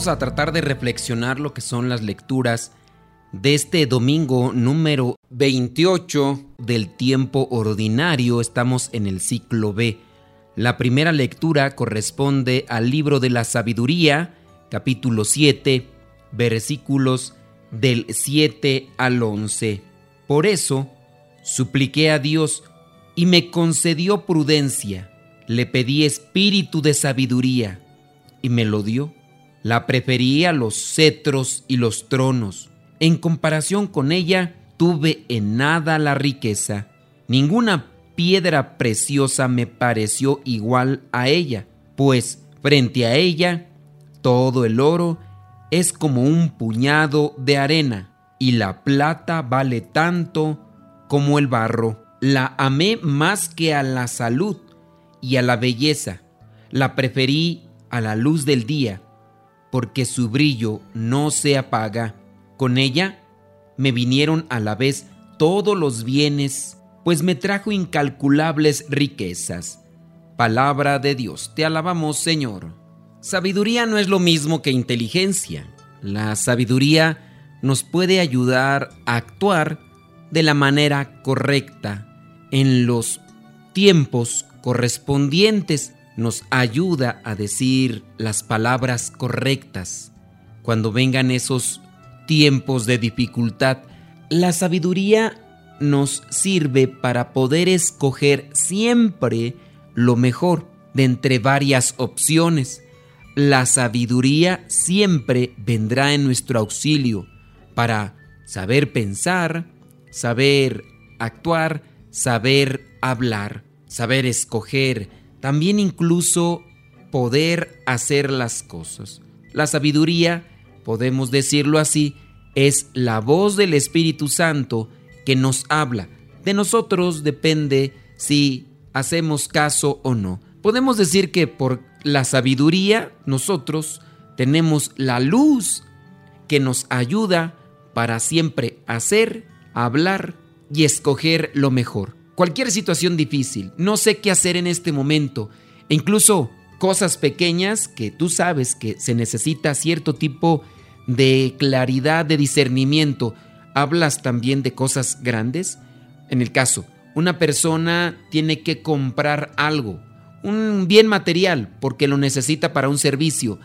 Vamos a tratar de reflexionar lo que son las lecturas de este domingo número 28 del tiempo ordinario. Estamos en el ciclo B. La primera lectura corresponde al libro de la sabiduría, capítulo 7, versículos del 7 al 11. Por eso, supliqué a Dios y me concedió prudencia. Le pedí espíritu de sabiduría y me lo dio. La preferí a los cetros y los tronos. En comparación con ella, tuve en nada la riqueza. Ninguna piedra preciosa me pareció igual a ella, pues frente a ella todo el oro es como un puñado de arena, y la plata vale tanto como el barro. La amé más que a la salud y a la belleza. La preferí a la luz del día porque su brillo no se apaga. Con ella me vinieron a la vez todos los bienes, pues me trajo incalculables riquezas. Palabra de Dios, te alabamos Señor. Sabiduría no es lo mismo que inteligencia. La sabiduría nos puede ayudar a actuar de la manera correcta en los tiempos correspondientes nos ayuda a decir las palabras correctas. Cuando vengan esos tiempos de dificultad, la sabiduría nos sirve para poder escoger siempre lo mejor de entre varias opciones. La sabiduría siempre vendrá en nuestro auxilio para saber pensar, saber actuar, saber hablar, saber escoger, también incluso poder hacer las cosas. La sabiduría, podemos decirlo así, es la voz del Espíritu Santo que nos habla. De nosotros depende si hacemos caso o no. Podemos decir que por la sabiduría nosotros tenemos la luz que nos ayuda para siempre hacer, hablar y escoger lo mejor cualquier situación difícil, no sé qué hacer en este momento, e incluso cosas pequeñas que tú sabes que se necesita cierto tipo de claridad, de discernimiento. ¿Hablas también de cosas grandes? En el caso, una persona tiene que comprar algo, un bien material, porque lo necesita para un servicio.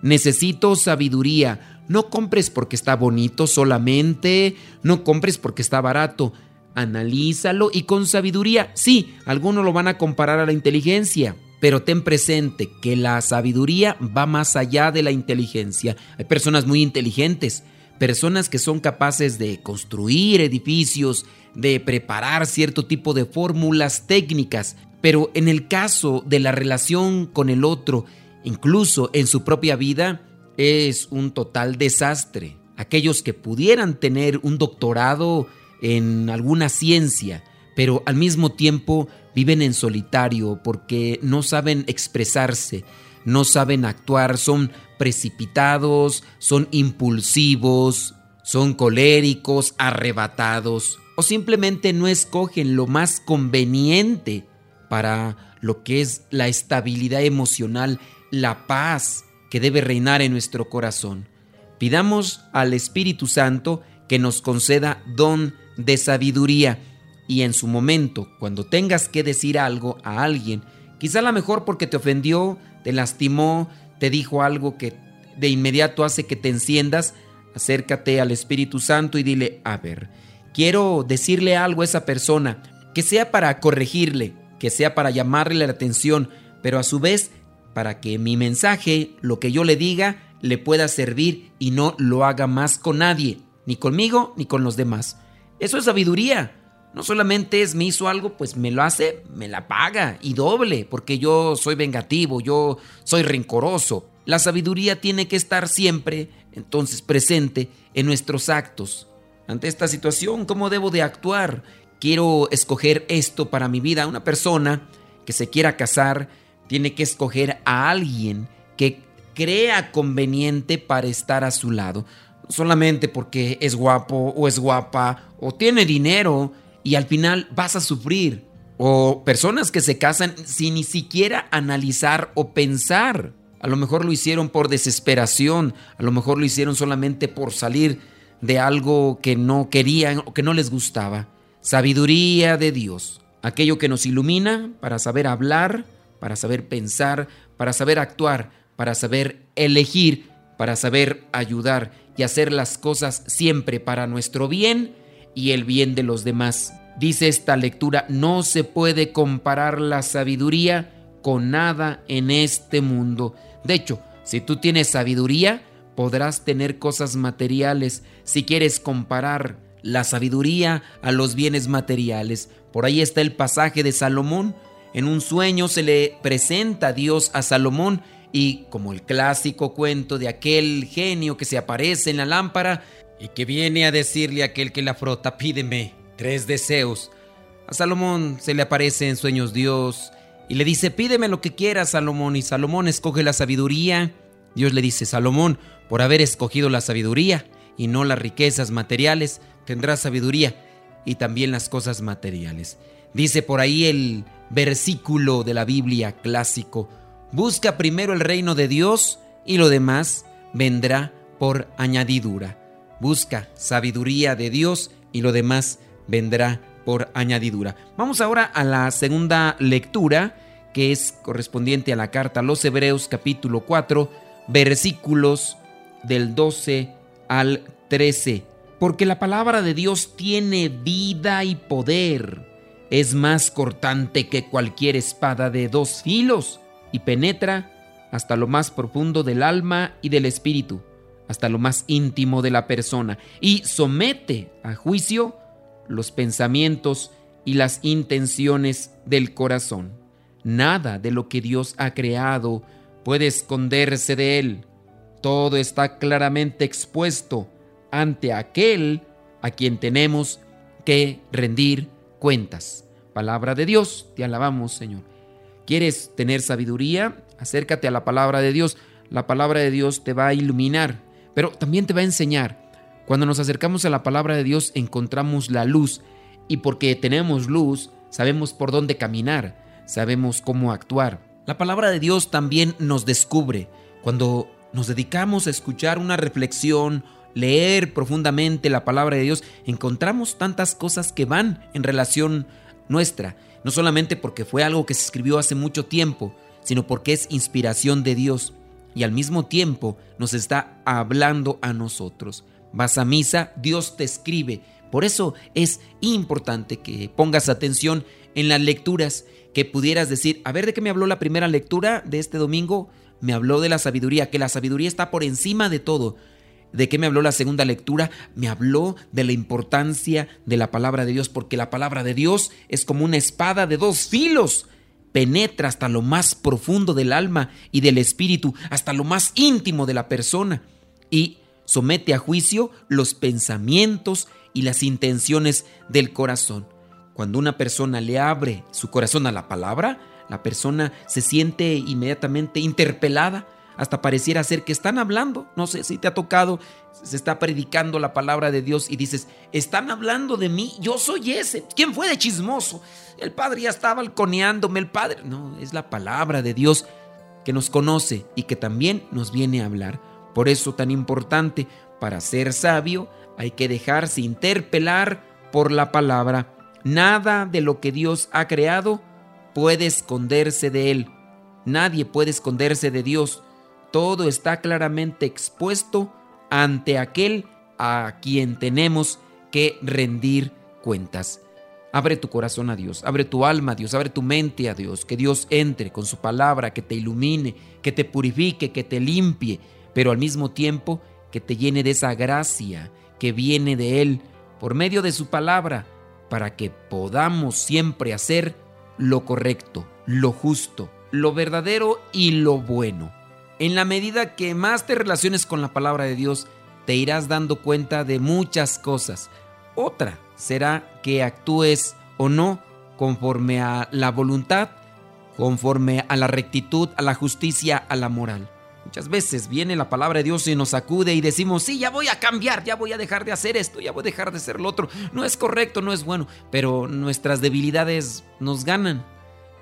Necesito sabiduría. No compres porque está bonito solamente, no compres porque está barato analízalo y con sabiduría. Sí, algunos lo van a comparar a la inteligencia, pero ten presente que la sabiduría va más allá de la inteligencia. Hay personas muy inteligentes, personas que son capaces de construir edificios, de preparar cierto tipo de fórmulas técnicas, pero en el caso de la relación con el otro, incluso en su propia vida, es un total desastre. Aquellos que pudieran tener un doctorado en alguna ciencia, pero al mismo tiempo viven en solitario porque no saben expresarse, no saben actuar, son precipitados, son impulsivos, son coléricos, arrebatados o simplemente no escogen lo más conveniente para lo que es la estabilidad emocional, la paz que debe reinar en nuestro corazón. Pidamos al Espíritu Santo que nos conceda don de sabiduría y en su momento, cuando tengas que decir algo a alguien, quizá a lo mejor porque te ofendió, te lastimó, te dijo algo que de inmediato hace que te enciendas, acércate al Espíritu Santo y dile, a ver, quiero decirle algo a esa persona, que sea para corregirle, que sea para llamarle la atención, pero a su vez para que mi mensaje, lo que yo le diga, le pueda servir y no lo haga más con nadie, ni conmigo ni con los demás. Eso es sabiduría. No solamente es me hizo algo, pues me lo hace, me la paga y doble, porque yo soy vengativo, yo soy rencoroso. La sabiduría tiene que estar siempre, entonces, presente en nuestros actos. Ante esta situación, ¿cómo debo de actuar? Quiero escoger esto para mi vida. Una persona que se quiera casar tiene que escoger a alguien que crea conveniente para estar a su lado. Solamente porque es guapo o es guapa o tiene dinero y al final vas a sufrir. O personas que se casan sin ni siquiera analizar o pensar. A lo mejor lo hicieron por desesperación, a lo mejor lo hicieron solamente por salir de algo que no querían o que no les gustaba. Sabiduría de Dios, aquello que nos ilumina para saber hablar, para saber pensar, para saber actuar, para saber elegir, para saber ayudar y hacer las cosas siempre para nuestro bien y el bien de los demás. Dice esta lectura, no se puede comparar la sabiduría con nada en este mundo. De hecho, si tú tienes sabiduría, podrás tener cosas materiales. Si quieres comparar la sabiduría a los bienes materiales, por ahí está el pasaje de Salomón. En un sueño se le presenta Dios a Salomón y como el clásico cuento de aquel genio que se aparece en la lámpara y que viene a decirle a aquel que la frota, pídeme tres deseos. A Salomón se le aparece en sueños Dios y le dice, pídeme lo que quieras, Salomón. Y Salomón escoge la sabiduría. Dios le dice, Salomón, por haber escogido la sabiduría y no las riquezas materiales, tendrás sabiduría y también las cosas materiales. Dice por ahí el versículo de la Biblia clásico, busca primero el reino de Dios y lo demás vendrá por añadidura. Busca sabiduría de Dios y lo demás vendrá por añadidura. Vamos ahora a la segunda lectura, que es correspondiente a la carta a los Hebreos capítulo 4, versículos del 12 al 13. Porque la palabra de Dios tiene vida y poder. Es más cortante que cualquier espada de dos filos y penetra hasta lo más profundo del alma y del espíritu, hasta lo más íntimo de la persona, y somete a juicio los pensamientos y las intenciones del corazón. Nada de lo que Dios ha creado puede esconderse de Él. Todo está claramente expuesto ante aquel a quien tenemos que rendir cuentas. Palabra de Dios, te alabamos Señor. ¿Quieres tener sabiduría? Acércate a la palabra de Dios. La palabra de Dios te va a iluminar, pero también te va a enseñar. Cuando nos acercamos a la palabra de Dios encontramos la luz y porque tenemos luz sabemos por dónde caminar, sabemos cómo actuar. La palabra de Dios también nos descubre. Cuando nos dedicamos a escuchar una reflexión, leer profundamente la palabra de Dios, encontramos tantas cosas que van en relación nuestra, no solamente porque fue algo que se escribió hace mucho tiempo, sino porque es inspiración de Dios y al mismo tiempo nos está hablando a nosotros vas a misa, Dios te escribe. Por eso es importante que pongas atención en las lecturas, que pudieras decir, a ver de qué me habló la primera lectura de este domingo, me habló de la sabiduría, que la sabiduría está por encima de todo. ¿De qué me habló la segunda lectura? Me habló de la importancia de la palabra de Dios, porque la palabra de Dios es como una espada de dos filos. Penetra hasta lo más profundo del alma y del espíritu, hasta lo más íntimo de la persona. Y somete a juicio los pensamientos y las intenciones del corazón. Cuando una persona le abre su corazón a la palabra, la persona se siente inmediatamente interpelada, hasta pareciera ser que están hablando. No sé si te ha tocado, se está predicando la palabra de Dios y dices, están hablando de mí, yo soy ese. ¿Quién fue de chismoso? El Padre ya estaba balconeándome, el Padre. No, es la palabra de Dios que nos conoce y que también nos viene a hablar. Por eso tan importante, para ser sabio hay que dejarse interpelar por la palabra. Nada de lo que Dios ha creado puede esconderse de Él. Nadie puede esconderse de Dios. Todo está claramente expuesto ante aquel a quien tenemos que rendir cuentas. Abre tu corazón a Dios, abre tu alma a Dios, abre tu mente a Dios, que Dios entre con su palabra, que te ilumine, que te purifique, que te limpie, pero al mismo tiempo que te llene de esa gracia que viene de Él por medio de su palabra, para que podamos siempre hacer lo correcto, lo justo, lo verdadero y lo bueno. En la medida que más te relaciones con la palabra de Dios, te irás dando cuenta de muchas cosas. Otra será que actúes o no conforme a la voluntad, conforme a la rectitud, a la justicia, a la moral. Muchas veces viene la palabra de Dios y nos sacude y decimos, sí, ya voy a cambiar, ya voy a dejar de hacer esto, ya voy a dejar de hacer lo otro. No es correcto, no es bueno, pero nuestras debilidades nos ganan.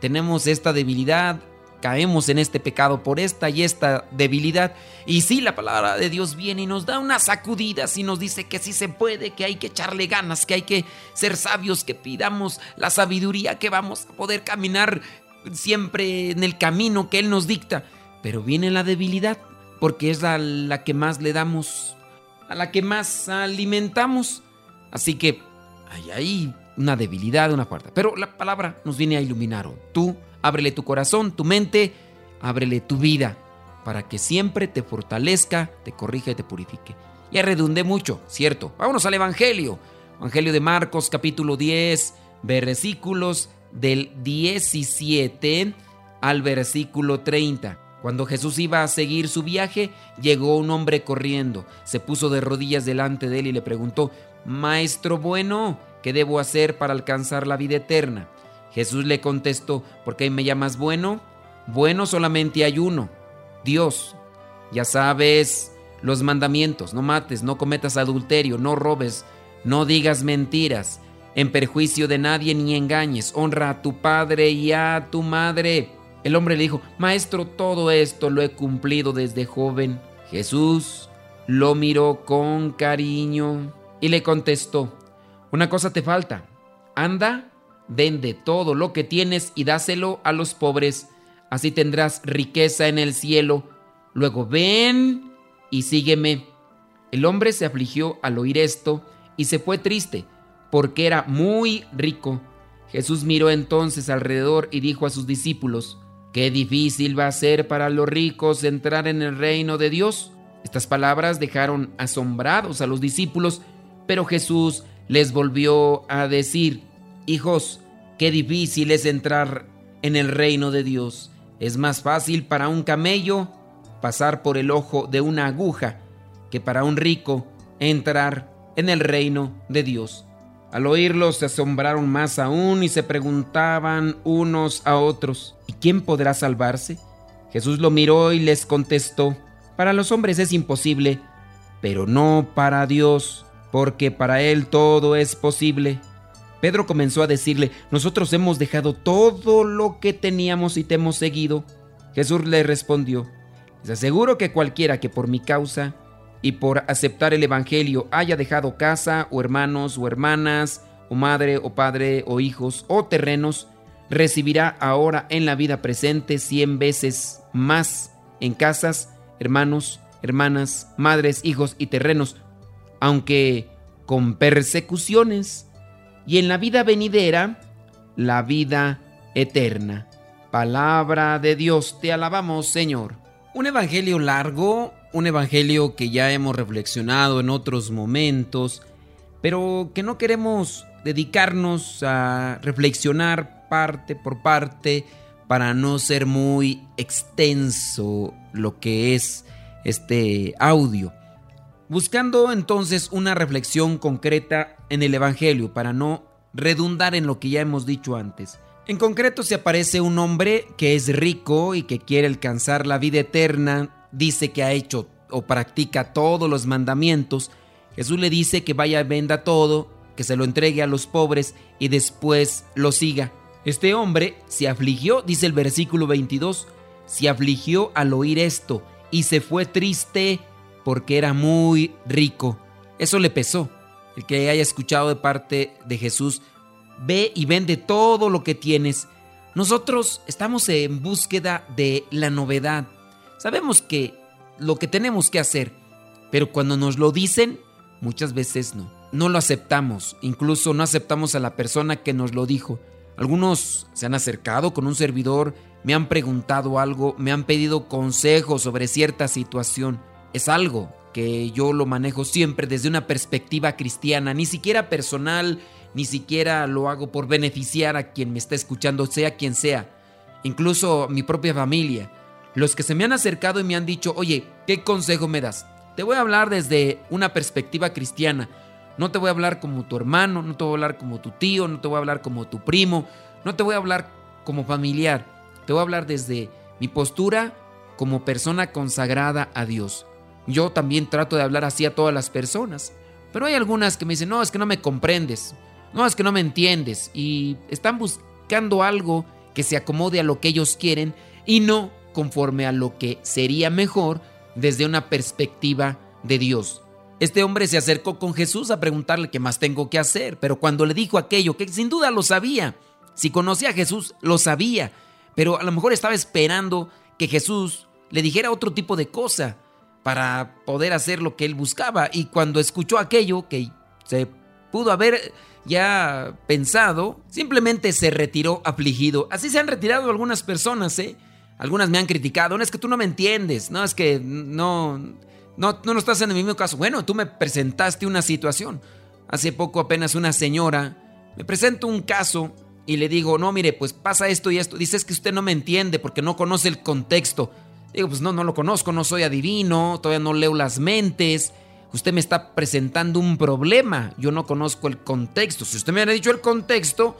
Tenemos esta debilidad, caemos en este pecado por esta y esta debilidad. Y sí, la palabra de Dios viene y nos da unas sacudidas y nos dice que sí se puede, que hay que echarle ganas, que hay que ser sabios, que pidamos la sabiduría, que vamos a poder caminar siempre en el camino que Él nos dicta. Pero viene la debilidad, porque es a la que más le damos, a la que más alimentamos. Así que hay ahí una debilidad, una puerta. Pero la palabra nos viene a iluminar. Tú ábrele tu corazón, tu mente, ábrele tu vida, para que siempre te fortalezca, te corrija y te purifique. Ya redundé mucho, cierto. Vámonos al Evangelio. Evangelio de Marcos capítulo 10, versículos del 17 al versículo 30. Cuando Jesús iba a seguir su viaje, llegó un hombre corriendo, se puso de rodillas delante de él y le preguntó, Maestro bueno, ¿qué debo hacer para alcanzar la vida eterna? Jesús le contestó, ¿por qué me llamas bueno? Bueno solamente hay uno, Dios. Ya sabes los mandamientos, no mates, no cometas adulterio, no robes, no digas mentiras, en perjuicio de nadie ni engañes, honra a tu padre y a tu madre. El hombre le dijo, Maestro, todo esto lo he cumplido desde joven. Jesús lo miró con cariño y le contestó, Una cosa te falta, anda, vende todo lo que tienes y dáselo a los pobres, así tendrás riqueza en el cielo. Luego ven y sígueme. El hombre se afligió al oír esto y se fue triste, porque era muy rico. Jesús miró entonces alrededor y dijo a sus discípulos, Qué difícil va a ser para los ricos entrar en el reino de Dios. Estas palabras dejaron asombrados a los discípulos, pero Jesús les volvió a decir, Hijos, qué difícil es entrar en el reino de Dios. Es más fácil para un camello pasar por el ojo de una aguja que para un rico entrar en el reino de Dios. Al oírlo se asombraron más aún y se preguntaban unos a otros, ¿y quién podrá salvarse? Jesús lo miró y les contestó, para los hombres es imposible, pero no para Dios, porque para Él todo es posible. Pedro comenzó a decirle, nosotros hemos dejado todo lo que teníamos y te hemos seguido. Jesús le respondió, les aseguro que cualquiera que por mi causa y por aceptar el Evangelio haya dejado casa o hermanos o hermanas o madre o padre o hijos o terrenos, recibirá ahora en la vida presente cien veces más en casas, hermanos, hermanas, madres, hijos y terrenos, aunque con persecuciones, y en la vida venidera, la vida eterna. Palabra de Dios, te alabamos Señor. Un evangelio largo, un evangelio que ya hemos reflexionado en otros momentos, pero que no queremos dedicarnos a reflexionar parte por parte para no ser muy extenso lo que es este audio. Buscando entonces una reflexión concreta en el Evangelio para no redundar en lo que ya hemos dicho antes. En concreto se aparece un hombre que es rico y que quiere alcanzar la vida eterna dice que ha hecho o practica todos los mandamientos, Jesús le dice que vaya, venda todo, que se lo entregue a los pobres y después lo siga. Este hombre se afligió, dice el versículo 22, se afligió al oír esto y se fue triste porque era muy rico. Eso le pesó. El que haya escuchado de parte de Jesús, ve y vende todo lo que tienes. Nosotros estamos en búsqueda de la novedad, Sabemos que lo que tenemos que hacer, pero cuando nos lo dicen, muchas veces no. No lo aceptamos, incluso no aceptamos a la persona que nos lo dijo. Algunos se han acercado con un servidor, me han preguntado algo, me han pedido consejos sobre cierta situación. Es algo que yo lo manejo siempre desde una perspectiva cristiana, ni siquiera personal, ni siquiera lo hago por beneficiar a quien me está escuchando, sea quien sea, incluso mi propia familia. los que se me han acercado y me han dicho, oye, ¿qué consejo me das? Te voy a hablar desde una perspectiva cristiana. No te voy a hablar como tu hermano, no te voy a hablar como tu tío, no te voy a hablar como tu primo, no te voy a hablar como familiar. Te voy a hablar desde mi postura como persona consagrada a Dios. Yo también trato de hablar así a todas las personas. Pero hay algunas que me dicen, no, es que no me comprendes, no, es que no me entiendes. Y están buscando algo que se acomode a lo que ellos quieren y no conforme a lo que sería mejor desde una perspectiva de Dios. Este hombre se acercó con Jesús a preguntarle qué más tengo que hacer, pero cuando le dijo aquello, que sin duda lo sabía, si conocía a Jesús, lo sabía, pero a lo mejor estaba esperando que Jesús le dijera otro tipo de cosa para poder hacer lo que él buscaba. Y cuando escuchó aquello que se pudo haber ya pensado, simplemente se retiró afligido. Así se han retirado algunas personas, ¿eh? Algunas me han criticado, no es que tú no me entiendes, no es que no, no, no estás en el mismo caso. Bueno, tú me presentaste una situación. Hace poco apenas una señora me presenta un caso y le digo, no, mire, pues pasa esto y esto. Dice, es que usted no me entiende porque no conoce el contexto. Digo, pues no, no lo conozco, no soy adivino, todavía no leo las mentes. Usted me está presentando un problema, yo no conozco el contexto. Si usted me hubiera dicho el contexto,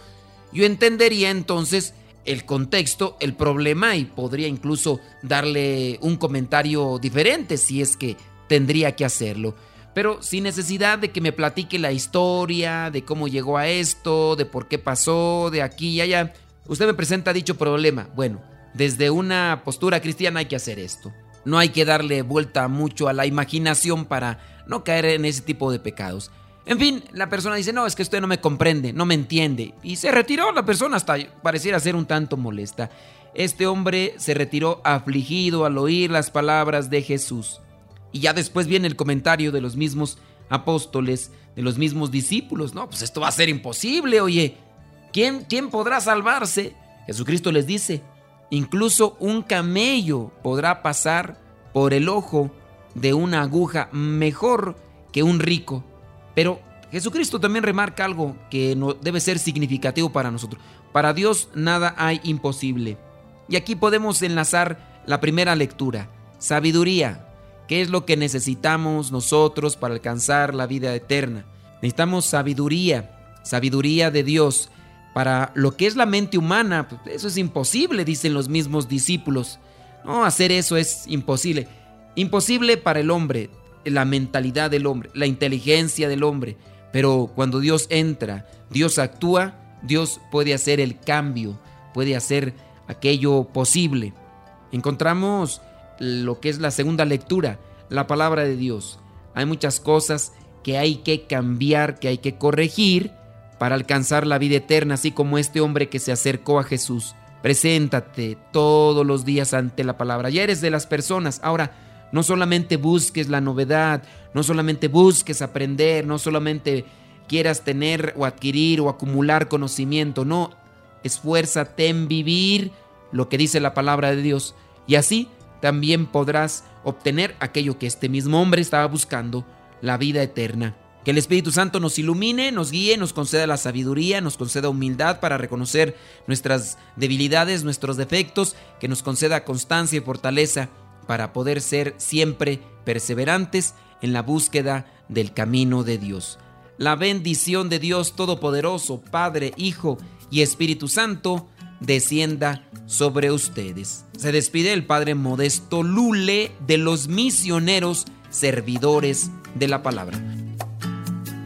yo entendería entonces el contexto, el problema y podría incluso darle un comentario diferente si es que tendría que hacerlo. Pero sin necesidad de que me platique la historia, de cómo llegó a esto, de por qué pasó, de aquí y allá. Usted me presenta dicho problema. Bueno, desde una postura cristiana hay que hacer esto. No hay que darle vuelta mucho a la imaginación para no caer en ese tipo de pecados. En fin, la persona dice, no, es que usted no me comprende, no me entiende. Y se retiró la persona hasta pareciera ser un tanto molesta. Este hombre se retiró afligido al oír las palabras de Jesús. Y ya después viene el comentario de los mismos apóstoles, de los mismos discípulos. No, pues esto va a ser imposible, oye. ¿Quién, quién podrá salvarse? Jesucristo les dice, Incluso un camello podrá pasar por el ojo de una aguja mejor que un rico. Pero Jesucristo también remarca algo que no debe ser significativo para nosotros. Para Dios nada hay imposible. Y aquí podemos enlazar la primera lectura. Sabiduría. ¿Qué es lo que necesitamos nosotros para alcanzar la vida eterna? Necesitamos sabiduría, sabiduría de Dios para lo que es la mente humana, pues, eso es imposible, dicen los mismos discípulos. No, hacer eso es imposible. Imposible para el hombre, la mentalidad del hombre, la inteligencia del hombre. Pero cuando Dios entra, Dios actúa, Dios puede hacer el cambio, puede hacer aquello posible. Encontramos lo que es la segunda lectura, la palabra de Dios. Hay muchas cosas que hay que cambiar, que hay que corregir para alcanzar la vida eterna, así como este hombre que se acercó a Jesús. Preséntate todos los días ante la palabra. Ya eres de las personas. Ahora, no solamente busques la novedad, no solamente busques aprender, no solamente quieras tener o adquirir o acumular conocimiento, no, esfuérzate en vivir lo que dice la palabra de Dios y así también podrás obtener aquello que este mismo hombre estaba buscando, la vida eterna. Que el Espíritu Santo nos ilumine, nos guíe, nos conceda la sabiduría, nos conceda humildad para reconocer nuestras debilidades, nuestros defectos, que nos conceda constancia y fortaleza para poder ser siempre perseverantes en la búsqueda del camino de Dios. La bendición de Dios Todopoderoso, Padre, Hijo y Espíritu Santo, descienda sobre ustedes. Se despide el Padre Modesto Lule de los misioneros servidores de la palabra.